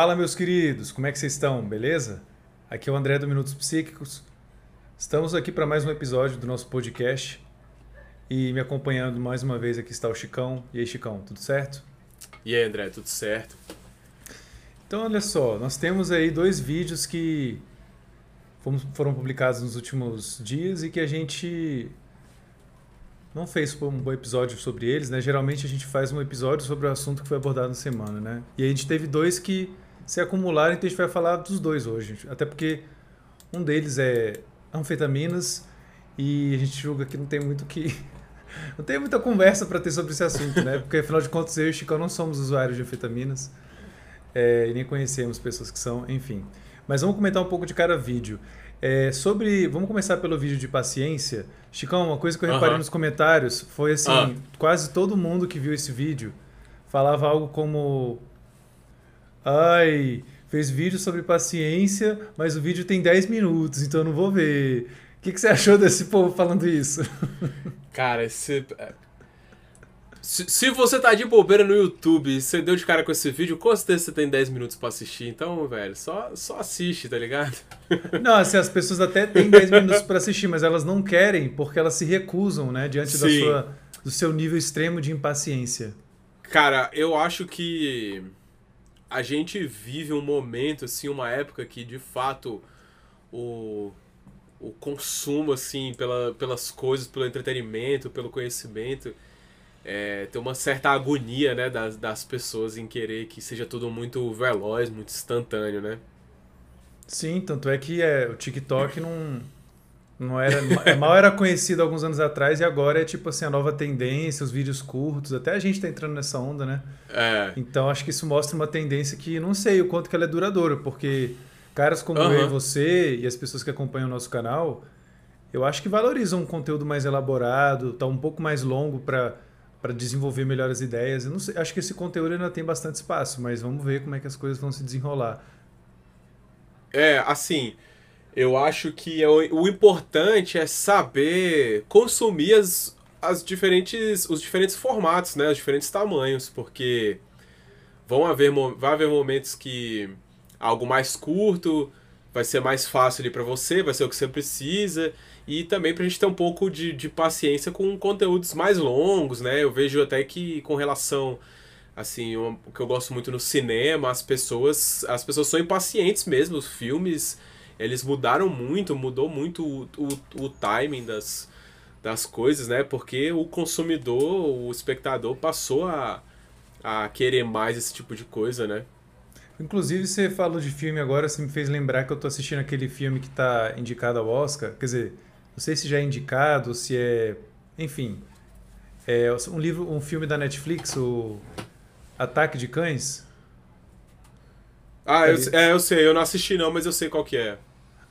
Fala, meus queridos, como é que vocês estão? Beleza? Aqui é o André do Minutos Psíquicos. Estamos aqui para mais um episódio do nosso podcast. E me acompanhando mais uma vez aqui está o Chicão. E aí, Chicão, tudo certo? E aí, André, tudo certo? Então, olha só, nós temos aí dois vídeos que foram publicados nos últimos dias e que a gente não fez um bom episódio sobre eles, né? Geralmente a gente faz um episódio sobre o assunto que foi abordado na semana, né? E a gente teve dois que se acumularam, então a gente vai falar dos dois hoje. Até porque um deles é anfetaminas e a gente julga que não tem muito que. Não tem muita conversa para ter sobre esse assunto, né? Porque afinal de contas eu e o Chico não somos usuários de anfetaminas é, e nem conhecemos pessoas que são, enfim. Mas vamos comentar um pouco de cada vídeo. É, sobre. Vamos começar pelo vídeo de paciência. Chicão, uma coisa que eu reparei nos comentários foi assim: uh. quase todo mundo que viu esse vídeo falava algo como Ai, fez vídeo sobre paciência, mas o vídeo tem 10 minutos, então eu não vou ver. O que, que você achou desse povo falando isso? Cara, esse. É, se, se você tá de bobeira no YouTube e você deu de cara com esse vídeo, com certeza você tem 10 minutos pra assistir. Então, velho, só, só assiste, tá ligado? Não, assim, as pessoas até têm 10 minutos para assistir, mas elas não querem porque elas se recusam, né? Diante da sua, do seu nível extremo de impaciência. Cara, eu acho que a gente vive um momento, assim, uma época que de fato o, o consumo, assim, pela, pelas coisas, pelo entretenimento, pelo conhecimento, é, tem uma certa agonia, né, das, das pessoas em querer que seja tudo muito veloz, muito instantâneo, né? Sim, tanto é que é, o TikTok não não era, é, mal era conhecido alguns anos atrás e agora é tipo assim a nova tendência, os vídeos curtos, até a gente tá entrando nessa onda, né? É. Então acho que isso mostra uma tendência que não sei o quanto que ela é duradoura, porque caras como uhum. eu e você e as pessoas que acompanham o nosso canal, eu acho que valorizam um conteúdo mais elaborado, tá um pouco mais longo para para desenvolver melhores ideias. Eu não sei, acho que esse conteúdo ainda tem bastante espaço, mas vamos ver como é que as coisas vão se desenrolar. É, assim, eu acho que é o, o importante é saber consumir as, as diferentes, os diferentes formatos, né? Os diferentes tamanhos, porque vão haver, vai haver momentos que algo mais curto vai ser mais fácil ali para você, vai ser o que você precisa. E também pra gente ter um pouco de, de paciência com conteúdos mais longos, né? Eu vejo até que com relação assim, o que eu gosto muito no cinema, as pessoas, as pessoas são impacientes mesmo, os filmes eles mudaram muito, mudou muito o, o, o timing das, das coisas, né? Porque o consumidor, o espectador passou a, a querer mais esse tipo de coisa, né? Inclusive, você falou de filme agora, você me fez lembrar que eu tô assistindo aquele filme que tá indicado ao Oscar. Quer dizer, não sei se já é indicado, se é. Enfim. É um livro, um filme da Netflix, o Ataque de Cães. Ah, eu, é, eu sei, eu não assisti não, mas eu sei qual que é.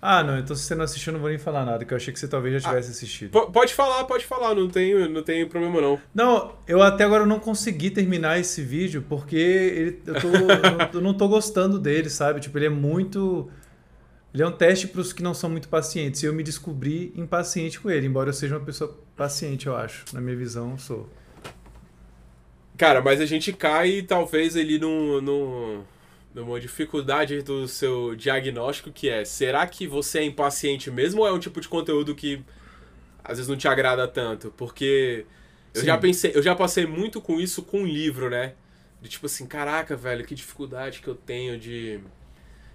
Ah, não, então se você não assistiu, eu não vou nem falar nada, que eu achei que você talvez já ah, tivesse ah, assistido. Pode falar, pode falar, não tem, não tem problema não. Não, eu até agora não consegui terminar esse vídeo, porque ele, eu, tô, eu não tô gostando dele, sabe? Tipo, ele é muito... Ele é um teste para os que não são muito pacientes. E eu me descobri impaciente com ele, embora eu seja uma pessoa paciente, eu acho. Na minha visão, eu sou. Cara, mas a gente cai talvez ali no, no, numa dificuldade do seu diagnóstico que é, será que você é impaciente mesmo ou é um tipo de conteúdo que às vezes não te agrada tanto? Porque eu Sim. já pensei, eu já passei muito com isso com um livro, né? De tipo assim, caraca, velho, que dificuldade que eu tenho de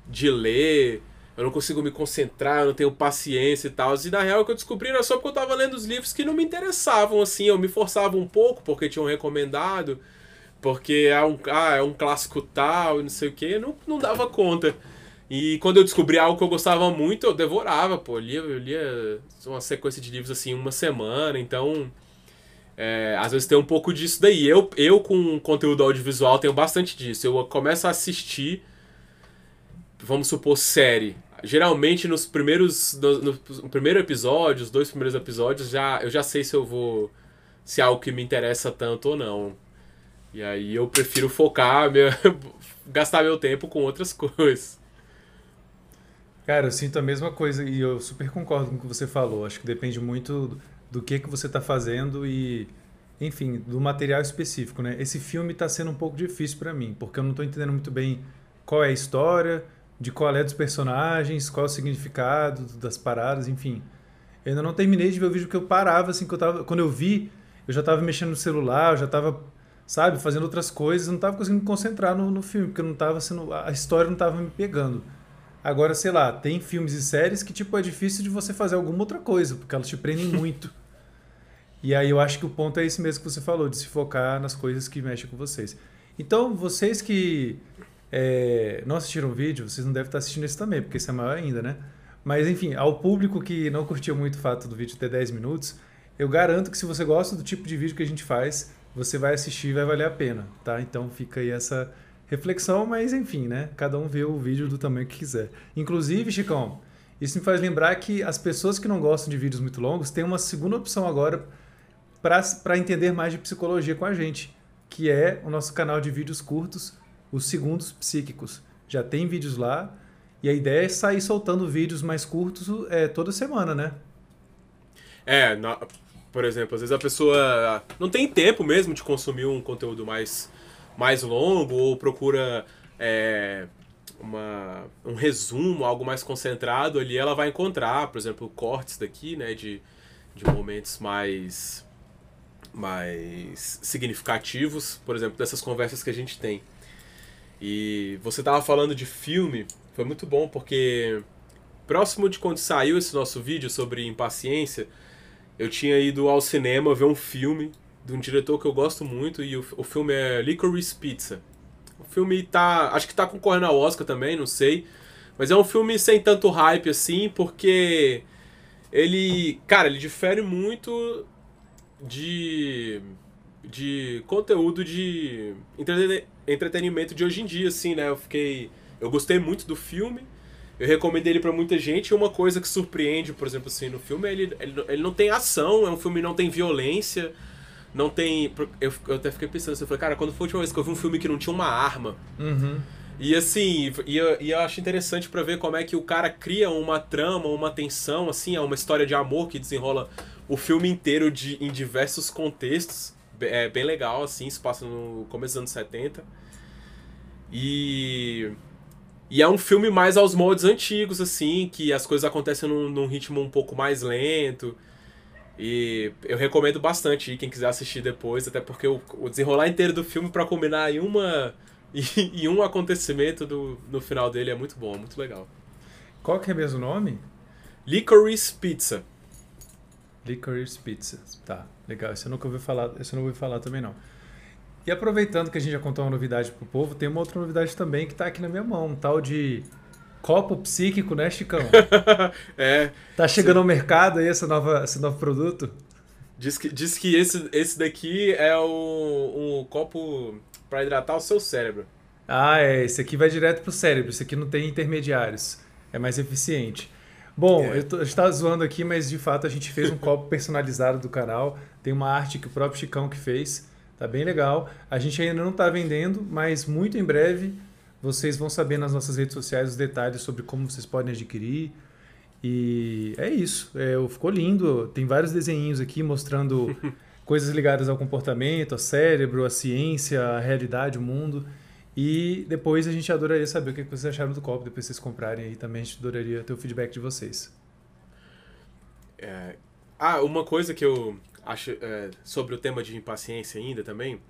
de ler, eu não consigo me concentrar, eu não tenho paciência e tal. E na real o que eu descobri era só porque eu tava lendo os livros que não me interessavam, assim, eu me forçava um pouco porque tinham recomendado porque é um, ah, é um clássico tal, não sei o que, não, não dava conta. E quando eu descobri algo que eu gostava muito, eu devorava, pô, eu lia, eu lia uma sequência de livros assim uma semana, então é, às vezes tem um pouco disso daí. Eu, eu com conteúdo audiovisual tenho bastante disso. Eu começo a assistir, vamos supor, série. Geralmente nos primeiros, no, no, no primeiro episódio, os dois primeiros episódios, já, eu já sei se eu vou, se é algo que me interessa tanto ou não. E aí eu prefiro focar, gastar meu tempo com outras coisas. Cara, eu sinto a mesma coisa e eu super concordo com o que você falou. Acho que depende muito do que, que você está fazendo e, enfim, do material específico, né? Esse filme está sendo um pouco difícil para mim, porque eu não estou entendendo muito bem qual é a história, de qual é dos personagens, qual é o significado das paradas, enfim. Eu ainda não terminei de ver o vídeo porque eu parava, assim, que eu tava, quando eu vi, eu já estava mexendo no celular, eu já estava, sabe, fazendo outras coisas, não estava conseguindo me concentrar no, no filme, porque não tava sendo, a história não estava me pegando. Agora, sei lá, tem filmes e séries que, tipo, é difícil de você fazer alguma outra coisa, porque elas te prendem muito. e aí eu acho que o ponto é esse mesmo que você falou, de se focar nas coisas que mexem com vocês. Então, vocês que é, não assistiram o vídeo, vocês não devem estar assistindo esse também, porque esse é maior ainda, né? Mas enfim, ao público que não curtiu muito o fato do vídeo ter 10 minutos, eu garanto que se você gosta do tipo de vídeo que a gente faz, você vai assistir e vai valer a pena, tá? Então fica aí essa reflexão, mas enfim, né? Cada um vê o vídeo do tamanho que quiser. Inclusive, Chicão, isso me faz lembrar que as pessoas que não gostam de vídeos muito longos têm uma segunda opção agora para entender mais de psicologia com a gente, que é o nosso canal de vídeos curtos os segundos psíquicos. Já tem vídeos lá e a ideia é sair soltando vídeos mais curtos é, toda semana, né? É, na, por exemplo, às vezes a pessoa não tem tempo mesmo de consumir um conteúdo mais, mais longo ou procura é, uma, um resumo, algo mais concentrado ali, ela vai encontrar, por exemplo, cortes daqui, né, de, de momentos mais mais significativos, por exemplo, dessas conversas que a gente tem. E você tava falando de filme, foi muito bom porque próximo de quando saiu esse nosso vídeo sobre impaciência, eu tinha ido ao cinema ver um filme de um diretor que eu gosto muito e o, o filme é Licorice Pizza. O filme tá, acho que tá concorrendo ao Oscar também, não sei, mas é um filme sem tanto hype assim, porque ele, cara, ele difere muito de de conteúdo de entretenimento de hoje em dia, assim, né? Eu fiquei. Eu gostei muito do filme. Eu recomendei ele para muita gente. E uma coisa que surpreende, por exemplo, assim, no filme, é ele, ele, ele não tem ação, é um filme que não tem violência, não tem. Eu, eu até fiquei pensando assim, eu falei, cara, quando foi a última vez que eu vi um filme que não tinha uma arma? Uhum. E assim, e eu, e eu acho interessante para ver como é que o cara cria uma trama, uma tensão, assim, é uma história de amor que desenrola o filme inteiro de, em diversos contextos é bem legal, assim, se passa no começo dos anos 70. E. E é um filme mais aos moldes antigos, assim, que as coisas acontecem num, num ritmo um pouco mais lento. E eu recomendo bastante quem quiser assistir depois, até porque o, o desenrolar inteiro do filme para combinar em uma em um acontecimento do, no final dele é muito bom, muito legal. Qual que é mesmo o nome? Licorice Pizza. Licorice Pizza. Tá, legal. Esse eu nunca ouvi falar, esse eu não ouvi falar também não. E aproveitando que a gente já contou uma novidade pro povo, tem uma outra novidade também que tá aqui na minha mão, um tal de copo psíquico, né, Chicão? é. Tá chegando sim. ao mercado aí essa nova, esse novo produto? Diz que, diz que esse, esse daqui é o, um copo para hidratar o seu cérebro. Ah, é. Esse aqui vai direto pro cérebro. Esse aqui não tem intermediários. É mais eficiente. Bom, é. eu, tô, estava zoando aqui, mas de fato a gente fez um copo personalizado do canal. Tem uma arte que o próprio Chicão que fez. Tá bem legal. A gente ainda não está vendendo, mas muito em breve vocês vão saber nas nossas redes sociais os detalhes sobre como vocês podem adquirir. E é isso. É, ficou lindo. Tem vários desenhinhos aqui mostrando coisas ligadas ao comportamento, ao cérebro, à ciência, à realidade, o mundo. E depois a gente adoraria saber o que vocês acharam do copo, depois vocês comprarem aí também, a gente adoraria ter o feedback de vocês. É... Ah, uma coisa que eu acho é, sobre o tema de impaciência ainda também,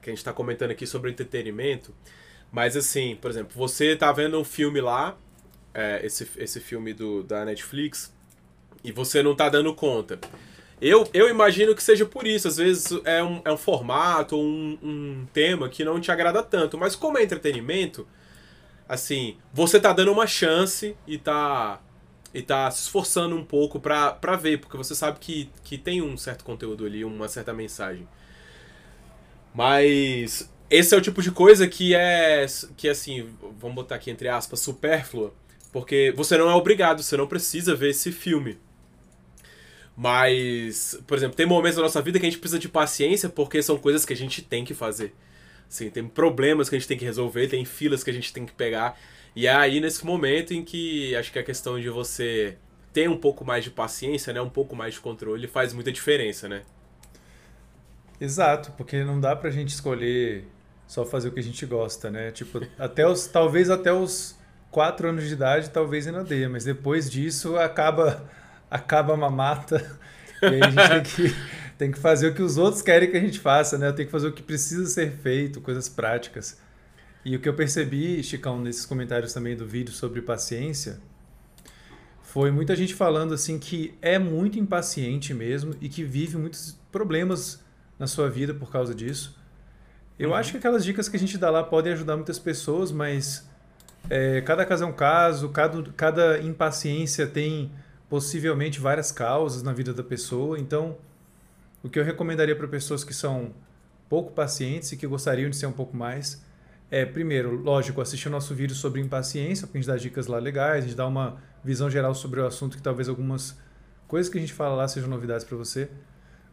que a gente está comentando aqui sobre entretenimento, mas assim, por exemplo, você tá vendo um filme lá, é, esse, esse filme do, da Netflix, e você não tá dando conta. Eu, eu imagino que seja por isso. Às vezes é um, é um formato, um, um tema que não te agrada tanto. Mas como é entretenimento, assim, você tá dando uma chance e tá e tá se esforçando um pouco pra, pra ver, porque você sabe que, que tem um certo conteúdo ali, uma certa mensagem. Mas esse é o tipo de coisa que é, que assim, vamos botar aqui entre aspas, supérflua, porque você não é obrigado, você não precisa ver esse filme. Mas, por exemplo, tem momentos da nossa vida que a gente precisa de paciência porque são coisas que a gente tem que fazer. Assim, tem problemas que a gente tem que resolver, tem filas que a gente tem que pegar. E é aí nesse momento em que acho que a questão de você ter um pouco mais de paciência, né, um pouco mais de controle faz muita diferença, né? Exato, porque não dá pra gente escolher só fazer o que a gente gosta, né? Tipo, até os, talvez até os quatro anos de idade, talvez ainda dê, mas depois disso acaba, acaba a mamata e aí a gente tem que, tem que fazer o que os outros querem que a gente faça, né? Tem que fazer o que precisa ser feito, coisas práticas. E o que eu percebi, Chicão, nesses comentários também do vídeo sobre paciência, foi muita gente falando assim que é muito impaciente mesmo e que vive muitos problemas na sua vida por causa disso. Eu uhum. acho que aquelas dicas que a gente dá lá podem ajudar muitas pessoas, mas é, cada caso é um caso, cada, cada impaciência tem possivelmente várias causas na vida da pessoa. Então, o que eu recomendaria para pessoas que são pouco pacientes e que gostariam de ser um pouco mais é, primeiro, lógico, assistir o nosso vídeo sobre impaciência, porque a gente dá dicas lá legais, a gente dá uma visão geral sobre o assunto que talvez algumas coisas que a gente fala lá sejam novidades para você.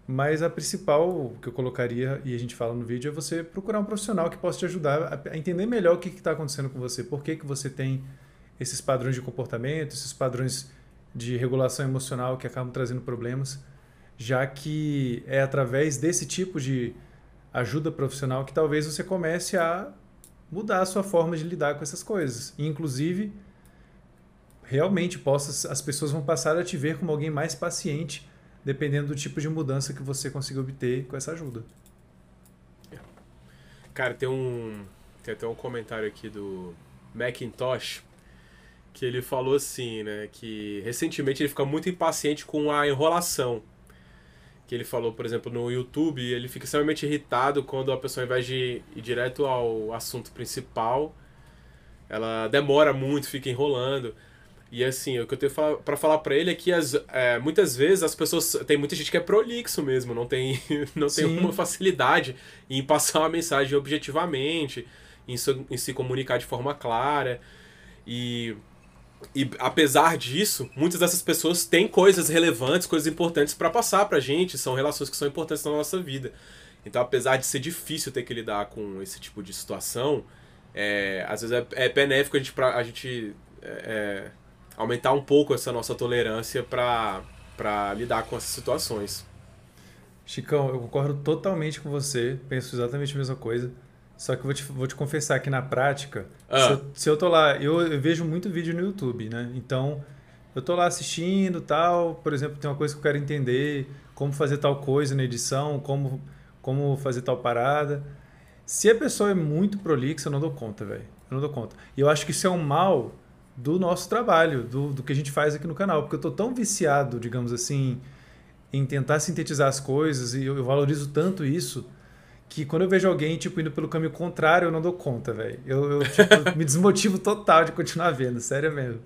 Mas a principal que eu colocaria, e a gente fala no vídeo, é você procurar um profissional que possa te ajudar a entender melhor o que está acontecendo com você, por que, que você tem esses padrões de comportamento, esses padrões de regulação emocional que acabam trazendo problemas, já que é através desse tipo de ajuda profissional que talvez você comece a mudar a sua forma de lidar com essas coisas. E, inclusive, realmente possa, as pessoas vão passar a te ver como alguém mais paciente dependendo do tipo de mudança que você consiga obter com essa ajuda. Cara, tem um tem até um comentário aqui do Macintosh que ele falou assim, né, que recentemente ele fica muito impaciente com a enrolação. Que ele falou, por exemplo, no YouTube, ele fica extremamente irritado quando a pessoa, ao invés de ir direto ao assunto principal, ela demora muito, fica enrolando. E assim, o que eu tenho para falar para ele é que as, é, muitas vezes as pessoas. Tem muita gente que é prolixo mesmo, não tem, não tem uma facilidade em passar uma mensagem objetivamente, em, so, em se comunicar de forma clara. E, e apesar disso, muitas dessas pessoas têm coisas relevantes, coisas importantes para passar pra gente, são relações que são importantes na nossa vida. Então, apesar de ser difícil ter que lidar com esse tipo de situação, é, às vezes é, é benéfico a gente, pra, a gente é, é aumentar um pouco essa nossa tolerância para lidar com essas situações. Chicão, eu concordo totalmente com você, penso exatamente a mesma coisa. Só que eu vou te, vou te confessar que na prática, ah. se, eu, se, eu, tô lá, eu, eu, vejo muito vídeo no YouTube, né? Então, eu tô lá assistindo tal, por exemplo, tem uma coisa que eu quero entender, como fazer tal coisa na edição, como, como fazer tal parada. Se a pessoa é muito prolixa, eu não dou conta, velho. Eu não dou conta. E eu acho que isso é um mal do nosso trabalho, do, do que a gente faz aqui no canal. Porque eu estou tão viciado, digamos assim, em tentar sintetizar as coisas e eu, eu, valorizo tanto isso que quando eu vejo alguém tipo indo pelo caminho contrário, eu não dou conta, velho. Eu, eu tipo, me desmotivo total de continuar vendo, sério mesmo.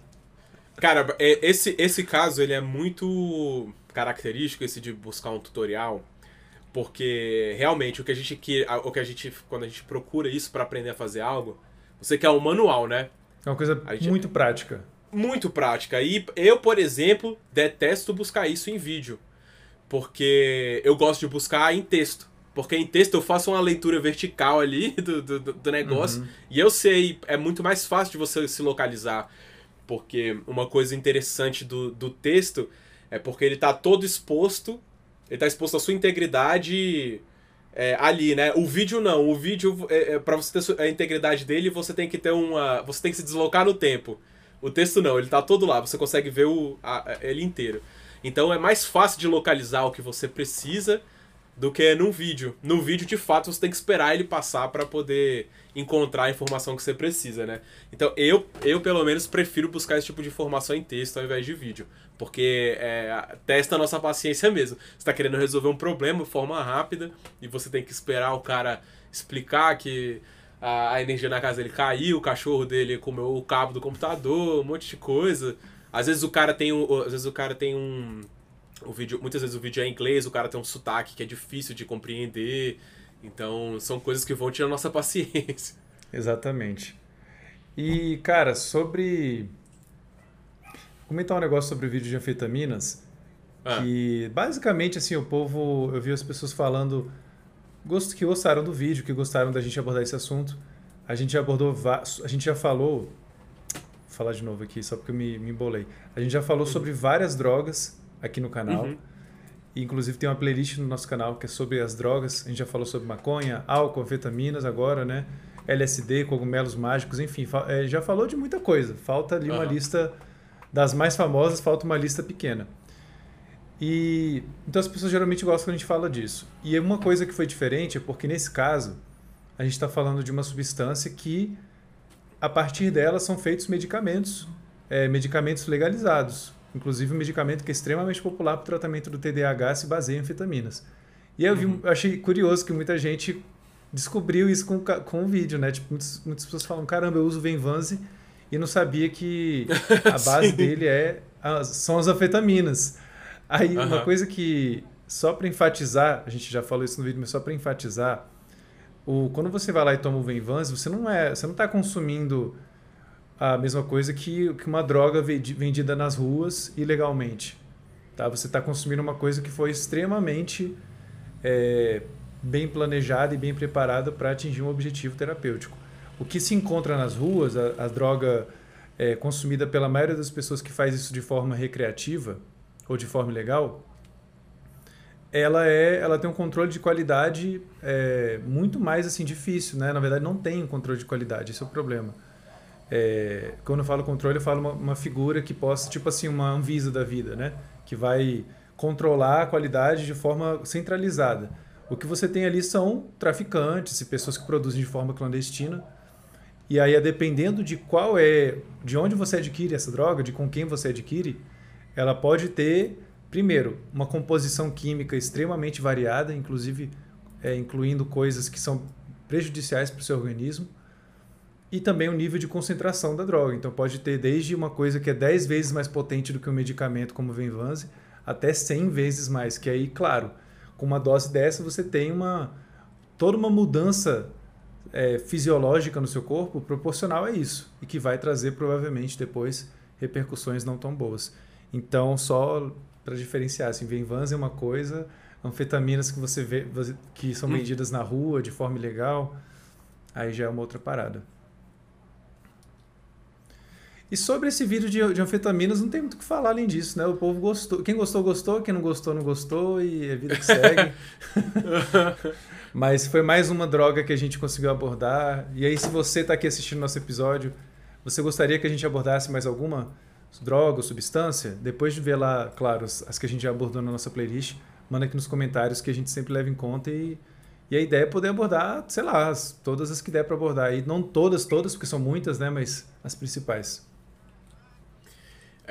Cara, é, esse, esse caso ele é muito característico esse de buscar um tutorial, porque realmente o que a gente que o que a gente quando a gente procura isso para aprender a fazer algo, você quer um manual, né? É uma coisa gente... muito prática. Muito prática. E eu, por exemplo, detesto buscar isso em vídeo. Porque eu gosto de buscar em texto. Porque em texto eu faço uma leitura vertical ali do, do, do negócio. Uhum. E eu sei, é muito mais fácil de você se localizar. Porque uma coisa interessante do, do texto é porque ele está todo exposto. Ele está exposto à sua integridade é, ali, né? O vídeo não. O vídeo, é, é, para você ter a integridade dele, você tem que ter uma. Você tem que se deslocar no tempo. O texto não, ele tá todo lá, você consegue ver o, a, ele inteiro. Então é mais fácil de localizar o que você precisa do que num vídeo. No vídeo, de fato, você tem que esperar ele passar para poder encontrar a informação que você precisa, né? Então eu, eu pelo menos prefiro buscar esse tipo de informação em texto ao invés de vídeo. Porque é, testa a nossa paciência mesmo. Você está querendo resolver um problema de forma rápida e você tem que esperar o cara explicar que a, a energia na casa dele caiu, o cachorro dele comeu o cabo do computador, um monte de coisa. Às vezes o cara tem às vezes o cara tem um o vídeo, muitas vezes o vídeo é em inglês, o cara tem um sotaque que é difícil de compreender. Então, são coisas que vão tirar nossa paciência. Exatamente. E, cara, sobre comentar um negócio sobre o vídeo de anfetaminas. Ah. Que basicamente, assim, o povo. Eu vi as pessoas falando que gostaram do vídeo, que gostaram da gente abordar esse assunto. A gente já abordou. A gente já falou. Vou falar de novo aqui, só porque eu me, me embolei. A gente já falou sobre várias drogas aqui no canal. Uhum. E, inclusive tem uma playlist no nosso canal que é sobre as drogas. A gente já falou sobre maconha, álcool, anfetaminas agora, né? LSD, cogumelos mágicos, enfim, é, já falou de muita coisa. Falta ali uhum. uma lista das mais famosas, falta uma lista pequena. E então as pessoas geralmente gostam quando a gente fala disso. E uma coisa que foi diferente é porque nesse caso a gente está falando de uma substância que a partir dela são feitos medicamentos, é, medicamentos legalizados. Inclusive um medicamento que é extremamente popular para o tratamento do TDAH se baseia em anfetaminas. E eu, vi, uhum. eu achei curioso que muita gente descobriu isso com, com o vídeo, né? Tipo, muitas, muitas pessoas falam, caramba, eu uso o Venvanse e não sabia que a base dele é são as anfetaminas. Aí uhum. uma coisa que só para enfatizar, a gente já falou isso no vídeo, mas só para enfatizar, o, quando você vai lá e toma o Venvanse, você não é, você não está consumindo a mesma coisa que, que uma droga vendida nas ruas ilegalmente. Tá? Você está consumindo uma coisa que foi extremamente é, bem planejada e bem preparada para atingir um objetivo terapêutico. O que se encontra nas ruas, a, a droga é, consumida pela maioria das pessoas que faz isso de forma recreativa ou de forma ilegal, ela é, ela tem um controle de qualidade é, muito mais assim difícil, né? Na verdade, não tem um controle de qualidade, esse é o problema. É, quando eu falo controle, eu falo uma, uma, figura que possa, tipo assim, uma Anvisa da vida, né? Que vai controlar a qualidade de forma centralizada. O que você tem ali são traficantes e pessoas que produzem de forma clandestina. E aí, dependendo de qual é, de onde você adquire essa droga, de com quem você adquire, ela pode ter, primeiro, uma composição química extremamente variada, inclusive é, incluindo coisas que são prejudiciais para o seu organismo, e também o nível de concentração da droga. Então, pode ter desde uma coisa que é 10 vezes mais potente do que um medicamento como o Venvanse, até 100 vezes mais, que aí, claro, com uma dose dessa você tem uma toda uma mudança é, fisiológica no seu corpo proporcional a isso e que vai trazer provavelmente depois repercussões não tão boas. Então, só para diferenciar, assim, Venvans é uma coisa, anfetaminas que você vê que são hum. vendidas na rua de forma ilegal, aí já é uma outra parada. E sobre esse vídeo de, de anfetaminas, não tem muito o que falar além disso, né? O povo gostou. Quem gostou, gostou. Quem não gostou, não gostou. E é vida que segue. Mas foi mais uma droga que a gente conseguiu abordar. E aí, se você está aqui assistindo nosso episódio, você gostaria que a gente abordasse mais alguma droga ou substância? Depois de ver lá, claro, as que a gente já abordou na nossa playlist, manda aqui nos comentários que a gente sempre leva em conta e e a ideia é poder abordar, sei lá, todas as que der para abordar. E não todas, todas, porque são muitas, né? Mas as principais.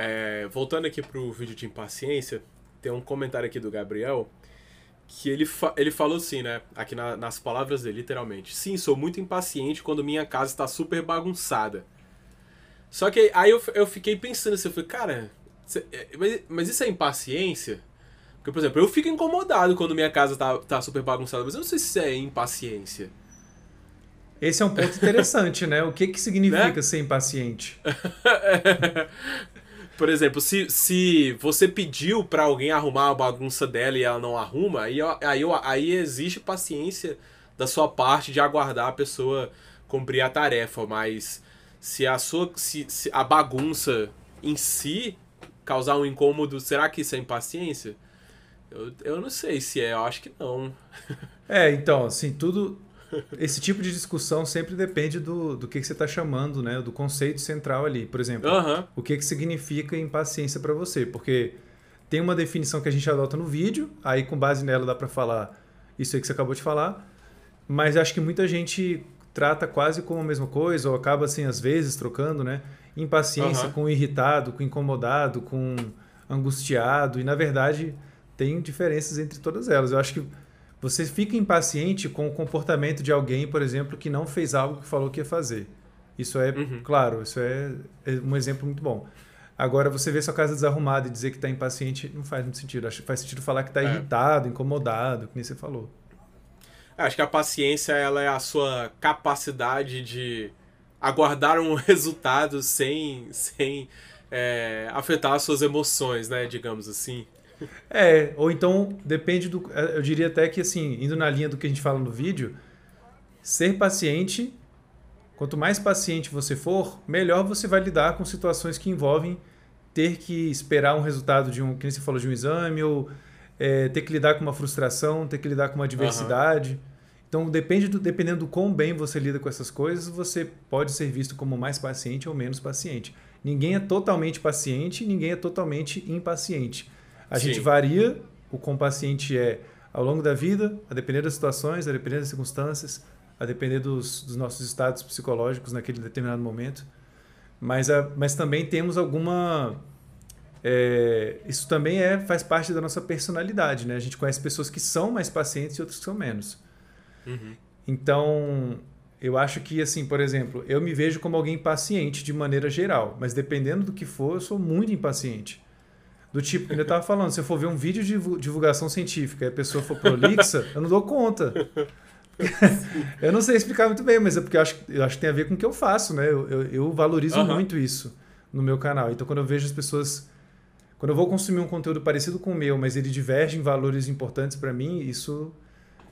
É, voltando aqui pro vídeo de impaciência, tem um comentário aqui do Gabriel que ele, fa ele falou assim, né? Aqui na, nas palavras dele, literalmente. Sim, sou muito impaciente quando minha casa está super bagunçada. Só que aí eu, eu fiquei pensando assim, eu falei, cara, é, mas, mas isso é impaciência? Porque, por exemplo, eu fico incomodado quando minha casa tá, tá super bagunçada, mas eu não sei se isso é impaciência. Esse é um ponto interessante, né? O que, que significa né? ser impaciente? Por exemplo, se, se você pediu para alguém arrumar a bagunça dela e ela não arruma, aí, aí, aí existe paciência da sua parte de aguardar a pessoa cumprir a tarefa, mas se a sua se, se a bagunça em si causar um incômodo, será que isso é impaciência? Eu, eu não sei se é, eu acho que não. É, então, assim, tudo esse tipo de discussão sempre depende do, do que, que você está chamando, né? Do conceito central ali. Por exemplo, o que, que significa impaciência para você? Porque tem uma definição que a gente adota no vídeo, aí com base nela dá para falar isso aí que você acabou de falar, mas acho que muita gente trata quase como a mesma coisa, ou acaba assim, às vezes, trocando, né? Impaciência uhum. com irritado, com incomodado, com angustiado, e na verdade tem diferenças entre todas elas. Eu acho que você fica impaciente com o comportamento de alguém, por exemplo, que não fez algo que falou que ia fazer. Isso é, uhum. claro, isso é, é, um exemplo muito bom. Agora, você vê sua casa desarrumada e dizer que está impaciente não faz muito sentido. Acho que faz sentido falar que está é. irritado, incomodado, que nem você falou. Acho que a paciência ela é a sua capacidade de aguardar um resultado sem, sem é, afetar as suas emoções, né? Digamos assim. É, ou então depende do. É, eu diria até que, assim, indo na linha do que a gente fala no vídeo, ser paciente, quanto mais paciente você for, melhor você vai lidar com situações que envolvem ter que esperar um resultado de um, que você falou, de um exame, ou é, ter que lidar com uma frustração, ter que lidar com uma adversidade. Uhum. Então, depende do, dependendo do quão bem você lida com essas coisas, você pode ser visto como mais paciente ou menos paciente. Ninguém é totalmente paciente, ninguém é totalmente impaciente. A Sim. gente varia o quão paciente é ao longo da vida, a depender das situações, a depender das circunstâncias, a depender dos, dos nossos estados psicológicos naquele determinado momento. Mas, a, mas também temos alguma é, isso também é, faz parte da nossa personalidade, né? A gente conhece pessoas que são mais pacientes e outras que são menos. Uhum. Então, eu acho que, assim, por exemplo, eu me vejo como alguém paciente de maneira geral, mas dependendo do que for, eu sou muito impaciente. Do tipo, que eu estava falando, se eu for ver um vídeo de divulgação científica e a pessoa for prolixa, eu não dou conta. eu não sei explicar muito bem, mas é porque eu acho, eu acho que tem a ver com o que eu faço, né? Eu, eu, eu valorizo uhum. muito isso no meu canal. Então, quando eu vejo as pessoas quando eu vou consumir um conteúdo parecido com o meu, mas ele diverge em valores importantes para mim, isso,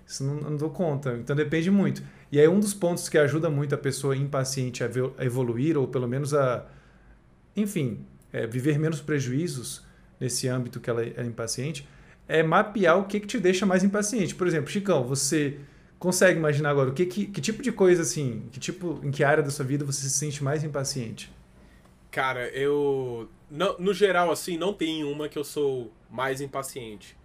isso não, não dou conta. Então depende muito. E aí um dos pontos que ajuda muito a pessoa impaciente a, evoluir, ou pelo menos a, enfim, é, viver menos prejuízos nesse âmbito que ela é impaciente, é mapear o que, que te deixa mais impaciente. Por exemplo, Chicão, você consegue imaginar agora o que, que, que tipo de coisa assim, que tipo, em que área da sua vida você se sente mais impaciente? Cara, eu no, no geral, assim, não tem uma que eu sou mais impaciente.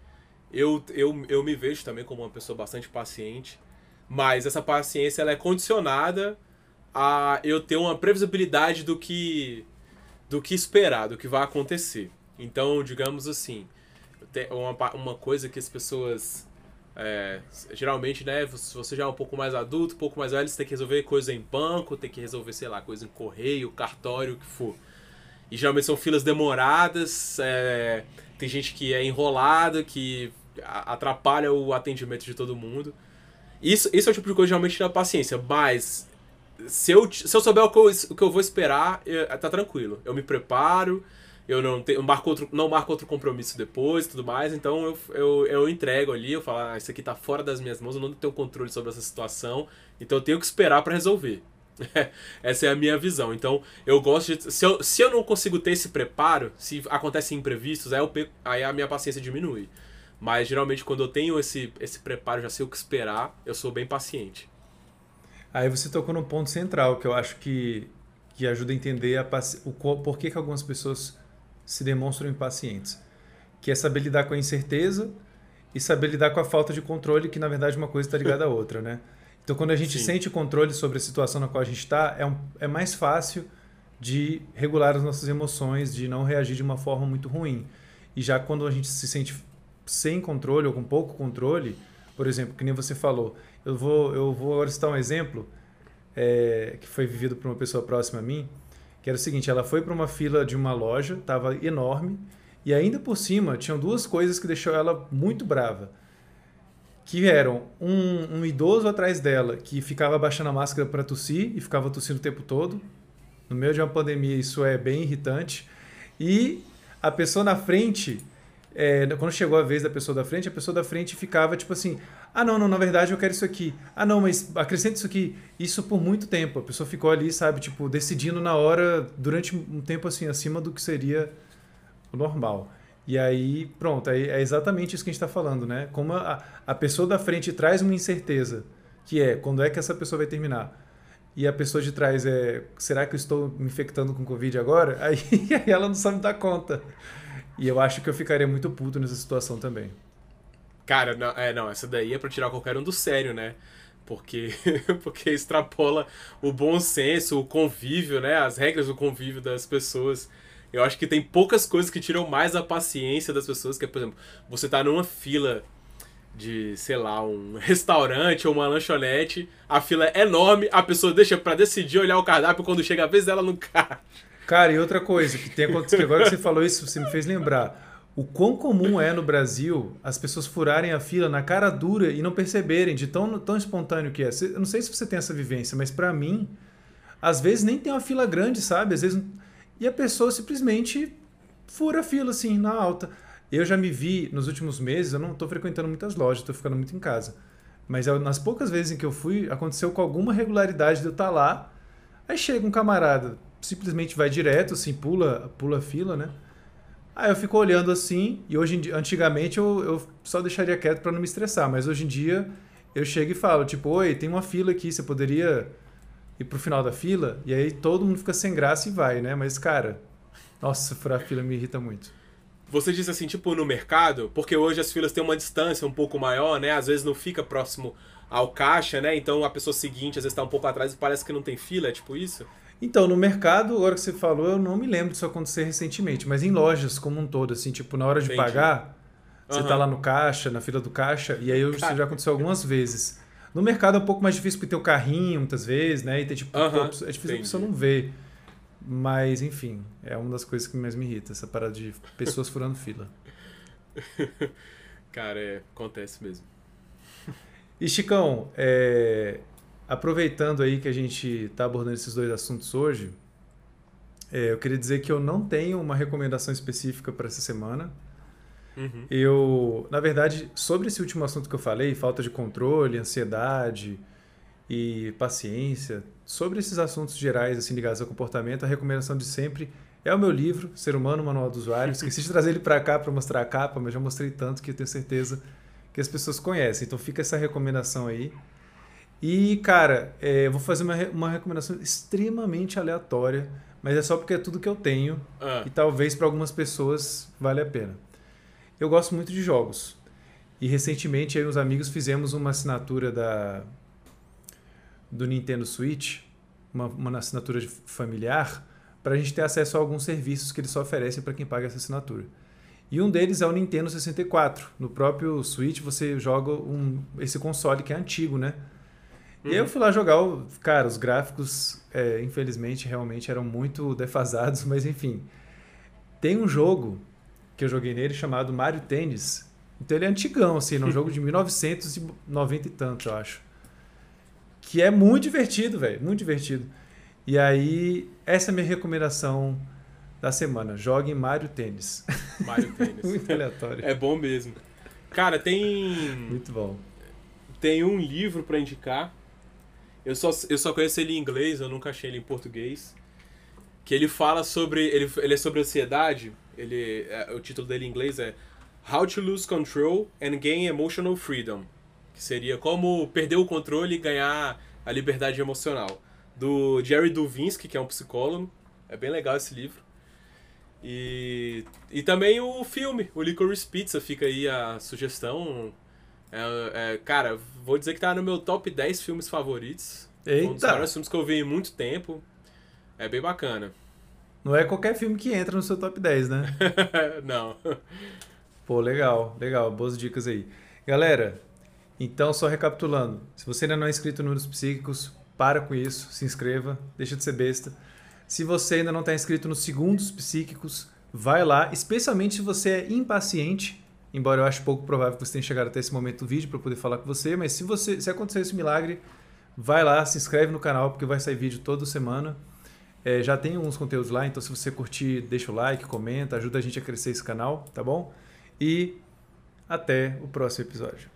Eu, eu, eu me vejo também como uma pessoa bastante paciente, mas essa paciência ela é condicionada a eu ter uma previsibilidade do que do que esperar, do que vai acontecer. Então, digamos assim, uma, uma coisa que as pessoas é, geralmente, né, se você já é um pouco mais adulto, um pouco mais velho, você tem que resolver coisa em banco, tem que resolver, sei lá, coisa em correio, cartório, o que for. E geralmente são filas demoradas, é, tem gente que é enrolada, que atrapalha o atendimento de todo mundo. Isso, isso é o tipo de coisa que geralmente dá paciência, mas se eu, se eu souber o que eu, o que eu vou esperar, eu, tá tranquilo. Eu me preparo, eu não, tenho, marco outro, não marco outro compromisso depois tudo mais, então eu, eu, eu entrego ali, eu falo, ah, isso aqui tá fora das minhas mãos, eu não tenho controle sobre essa situação, então eu tenho que esperar para resolver. Essa é a minha visão. Então, eu gosto de. Se eu, se eu não consigo ter esse preparo, se acontecem imprevistos, aí, eu, aí a minha paciência diminui. Mas geralmente, quando eu tenho esse, esse preparo, já sei o que esperar, eu sou bem paciente. Aí você tocou no ponto central, que eu acho que, que ajuda a entender a o por que, que algumas pessoas se demonstram impacientes. Que é saber lidar com a incerteza e saber lidar com a falta de controle, que na verdade uma coisa está ligada à outra, né? Então, quando a gente Sim. sente controle sobre a situação na qual a gente está, é, um, é mais fácil de regular as nossas emoções, de não reagir de uma forma muito ruim. E já quando a gente se sente sem controle ou com pouco controle, por exemplo, que nem você falou, eu vou, eu vou agora citar um exemplo é, que foi vivido por uma pessoa próxima a mim, que era o seguinte: ela foi para uma fila de uma loja, estava enorme, e ainda por cima tinham duas coisas que deixou ela muito brava que eram um, um, idoso atrás dela que ficava baixando a máscara para tossir e ficava tossindo o tempo todo. No meio de uma pandemia, isso é bem irritante. E a pessoa na frente, é, quando chegou a vez da pessoa da frente, a pessoa da frente ficava tipo assim: ah, não, não, na verdade eu quero isso aqui. Ah, não, mas acrescenta isso aqui. Isso por muito tempo. A pessoa ficou ali, sabe, tipo, decidindo na hora, durante um tempo assim, acima do que seria o normal. E aí, pronto, é, é exatamente isso que a gente está falando, né? Como a, a pessoa da frente traz uma incerteza, que é quando é que essa pessoa vai terminar. E a pessoa de trás é, será que eu estou me infectando com Covid agora? Aí, aí ela não sabe dar conta. E eu acho que eu ficaria muito puto nessa situação também. Cara, não, é, não, essa daí é pra tirar qualquer um do sério, né? Porque, porque extrapola o bom senso, o convívio, né? As regras do convívio das pessoas. Eu acho que tem poucas coisas que tiram mais a paciência das pessoas, que é, por exemplo, você tá numa fila de, sei lá, um restaurante ou uma lanchonete, a fila é enorme, a pessoa deixa para decidir olhar o cardápio quando chega a vez dela no carro. Cara, e outra coisa que tem acontecido, agora que você falou isso, você me fez lembrar. O quão comum é no Brasil as pessoas furarem a fila na cara dura e não perceberem de tão, tão espontâneo que é. Eu não sei se você tem essa vivência, mas para mim, às vezes nem tem uma fila grande, sabe? Às vezes e a pessoa simplesmente fura a fila assim, na alta. Eu já me vi nos últimos meses, eu não estou frequentando muitas lojas, estou ficando muito em casa. Mas eu, nas poucas vezes em que eu fui, aconteceu com alguma regularidade de eu estar tá lá. Aí chega um camarada, simplesmente vai direto, assim, pula, pula a fila, né? Aí eu fico olhando assim, e hoje antigamente eu, eu só deixaria quieto para não me estressar, mas hoje em dia eu chego e falo, tipo, oi, tem uma fila aqui, você poderia ir pro final da fila? E aí todo mundo fica sem graça e vai, né? Mas, cara, nossa, furar fila me irrita muito. Você disse assim, tipo, no mercado, porque hoje as filas têm uma distância um pouco maior, né? Às vezes não fica próximo ao caixa, né? Então a pessoa seguinte às vezes está um pouco atrás e parece que não tem fila, é tipo isso? Então, no mercado, agora que você falou, eu não me lembro disso acontecer recentemente, mas em lojas como um todo, assim, tipo, na hora de Entendi. pagar, você uhum. tá lá no caixa, na fila do caixa, e aí isso já aconteceu algumas vezes. No mercado é um pouco mais difícil porque tem o carrinho muitas vezes, né? E tem tipo, uhum. é difícil Entendi. a pessoa não ver. Mas, enfim, é uma das coisas que mais me irrita, essa parada de pessoas furando fila. Cara, é, acontece mesmo. E Chicão, é, aproveitando aí que a gente está abordando esses dois assuntos hoje, é, eu queria dizer que eu não tenho uma recomendação específica para essa semana. Uhum. Eu, na verdade, sobre esse último assunto que eu falei, falta de controle, ansiedade e paciência, sobre esses assuntos gerais assim ligados ao comportamento, a recomendação de sempre é o meu livro, Ser Humano, Manual do Usuário. Esqueci de trazer ele para cá para mostrar a capa, mas já mostrei tanto que eu tenho certeza que as pessoas conhecem. Então fica essa recomendação aí. E, cara, é, eu vou fazer uma, uma recomendação extremamente aleatória, mas é só porque é tudo que eu tenho ah. e talvez para algumas pessoas vale a pena. Eu gosto muito de jogos. E recentemente aí uns amigos fizemos uma assinatura da do Nintendo Switch, uma, uma assinatura familiar, para a gente ter acesso a alguns serviços que eles só oferecem para quem paga essa assinatura. E um deles é o Nintendo 64. No próprio Switch você joga um, esse console que é antigo, né? E aí eu fui lá jogar, o, cara, os gráficos, é, infelizmente, realmente eram muito defasados, mas enfim. Tem um jogo que eu joguei nele chamado Mario Tennis. Então ele é antigão, assim, é um jogo de 1990 e tanto, eu acho. Que é muito divertido, velho, muito divertido. E aí, essa é a minha recomendação da semana. Jogue Mario Tênis. Mario Tênis. muito aleatório. É bom mesmo. Cara, tem... Muito bom. Tem um livro para indicar eu só, eu só conheço ele em inglês, eu nunca achei ele em português. Que ele fala sobre. Ele, ele é sobre ansiedade. Ele, é, o título dele em inglês é How to Lose Control and Gain Emotional Freedom. Que seria como perder o controle e ganhar a liberdade emocional. Do Jerry Duvinsky, que é um psicólogo. É bem legal esse livro. E, e também o filme, o Licorice Pizza, fica aí a sugestão. É, é, cara, vou dizer que tá no meu top 10 filmes favoritos. Eita! Um dos melhores filmes que eu vi em muito tempo. É bem bacana. Não é qualquer filme que entra no seu top 10, né? Não. Pô, legal, legal. Boas dicas aí. Galera, então só recapitulando. Se você ainda não é inscrito no Números Psíquicos, para com isso, se inscreva, deixa de ser besta. Se você ainda não está inscrito nos Segundos Psíquicos, vai lá, especialmente se você é impaciente Embora eu ache pouco provável que você tenha chegado até esse momento do vídeo para poder falar com você, mas se você se acontecer esse milagre, vai lá, se inscreve no canal porque vai sair vídeo toda semana. É, já tem alguns conteúdos lá, então se você curtir, deixa o like, comenta, ajuda a gente a crescer esse canal, tá bom? E até o próximo episódio.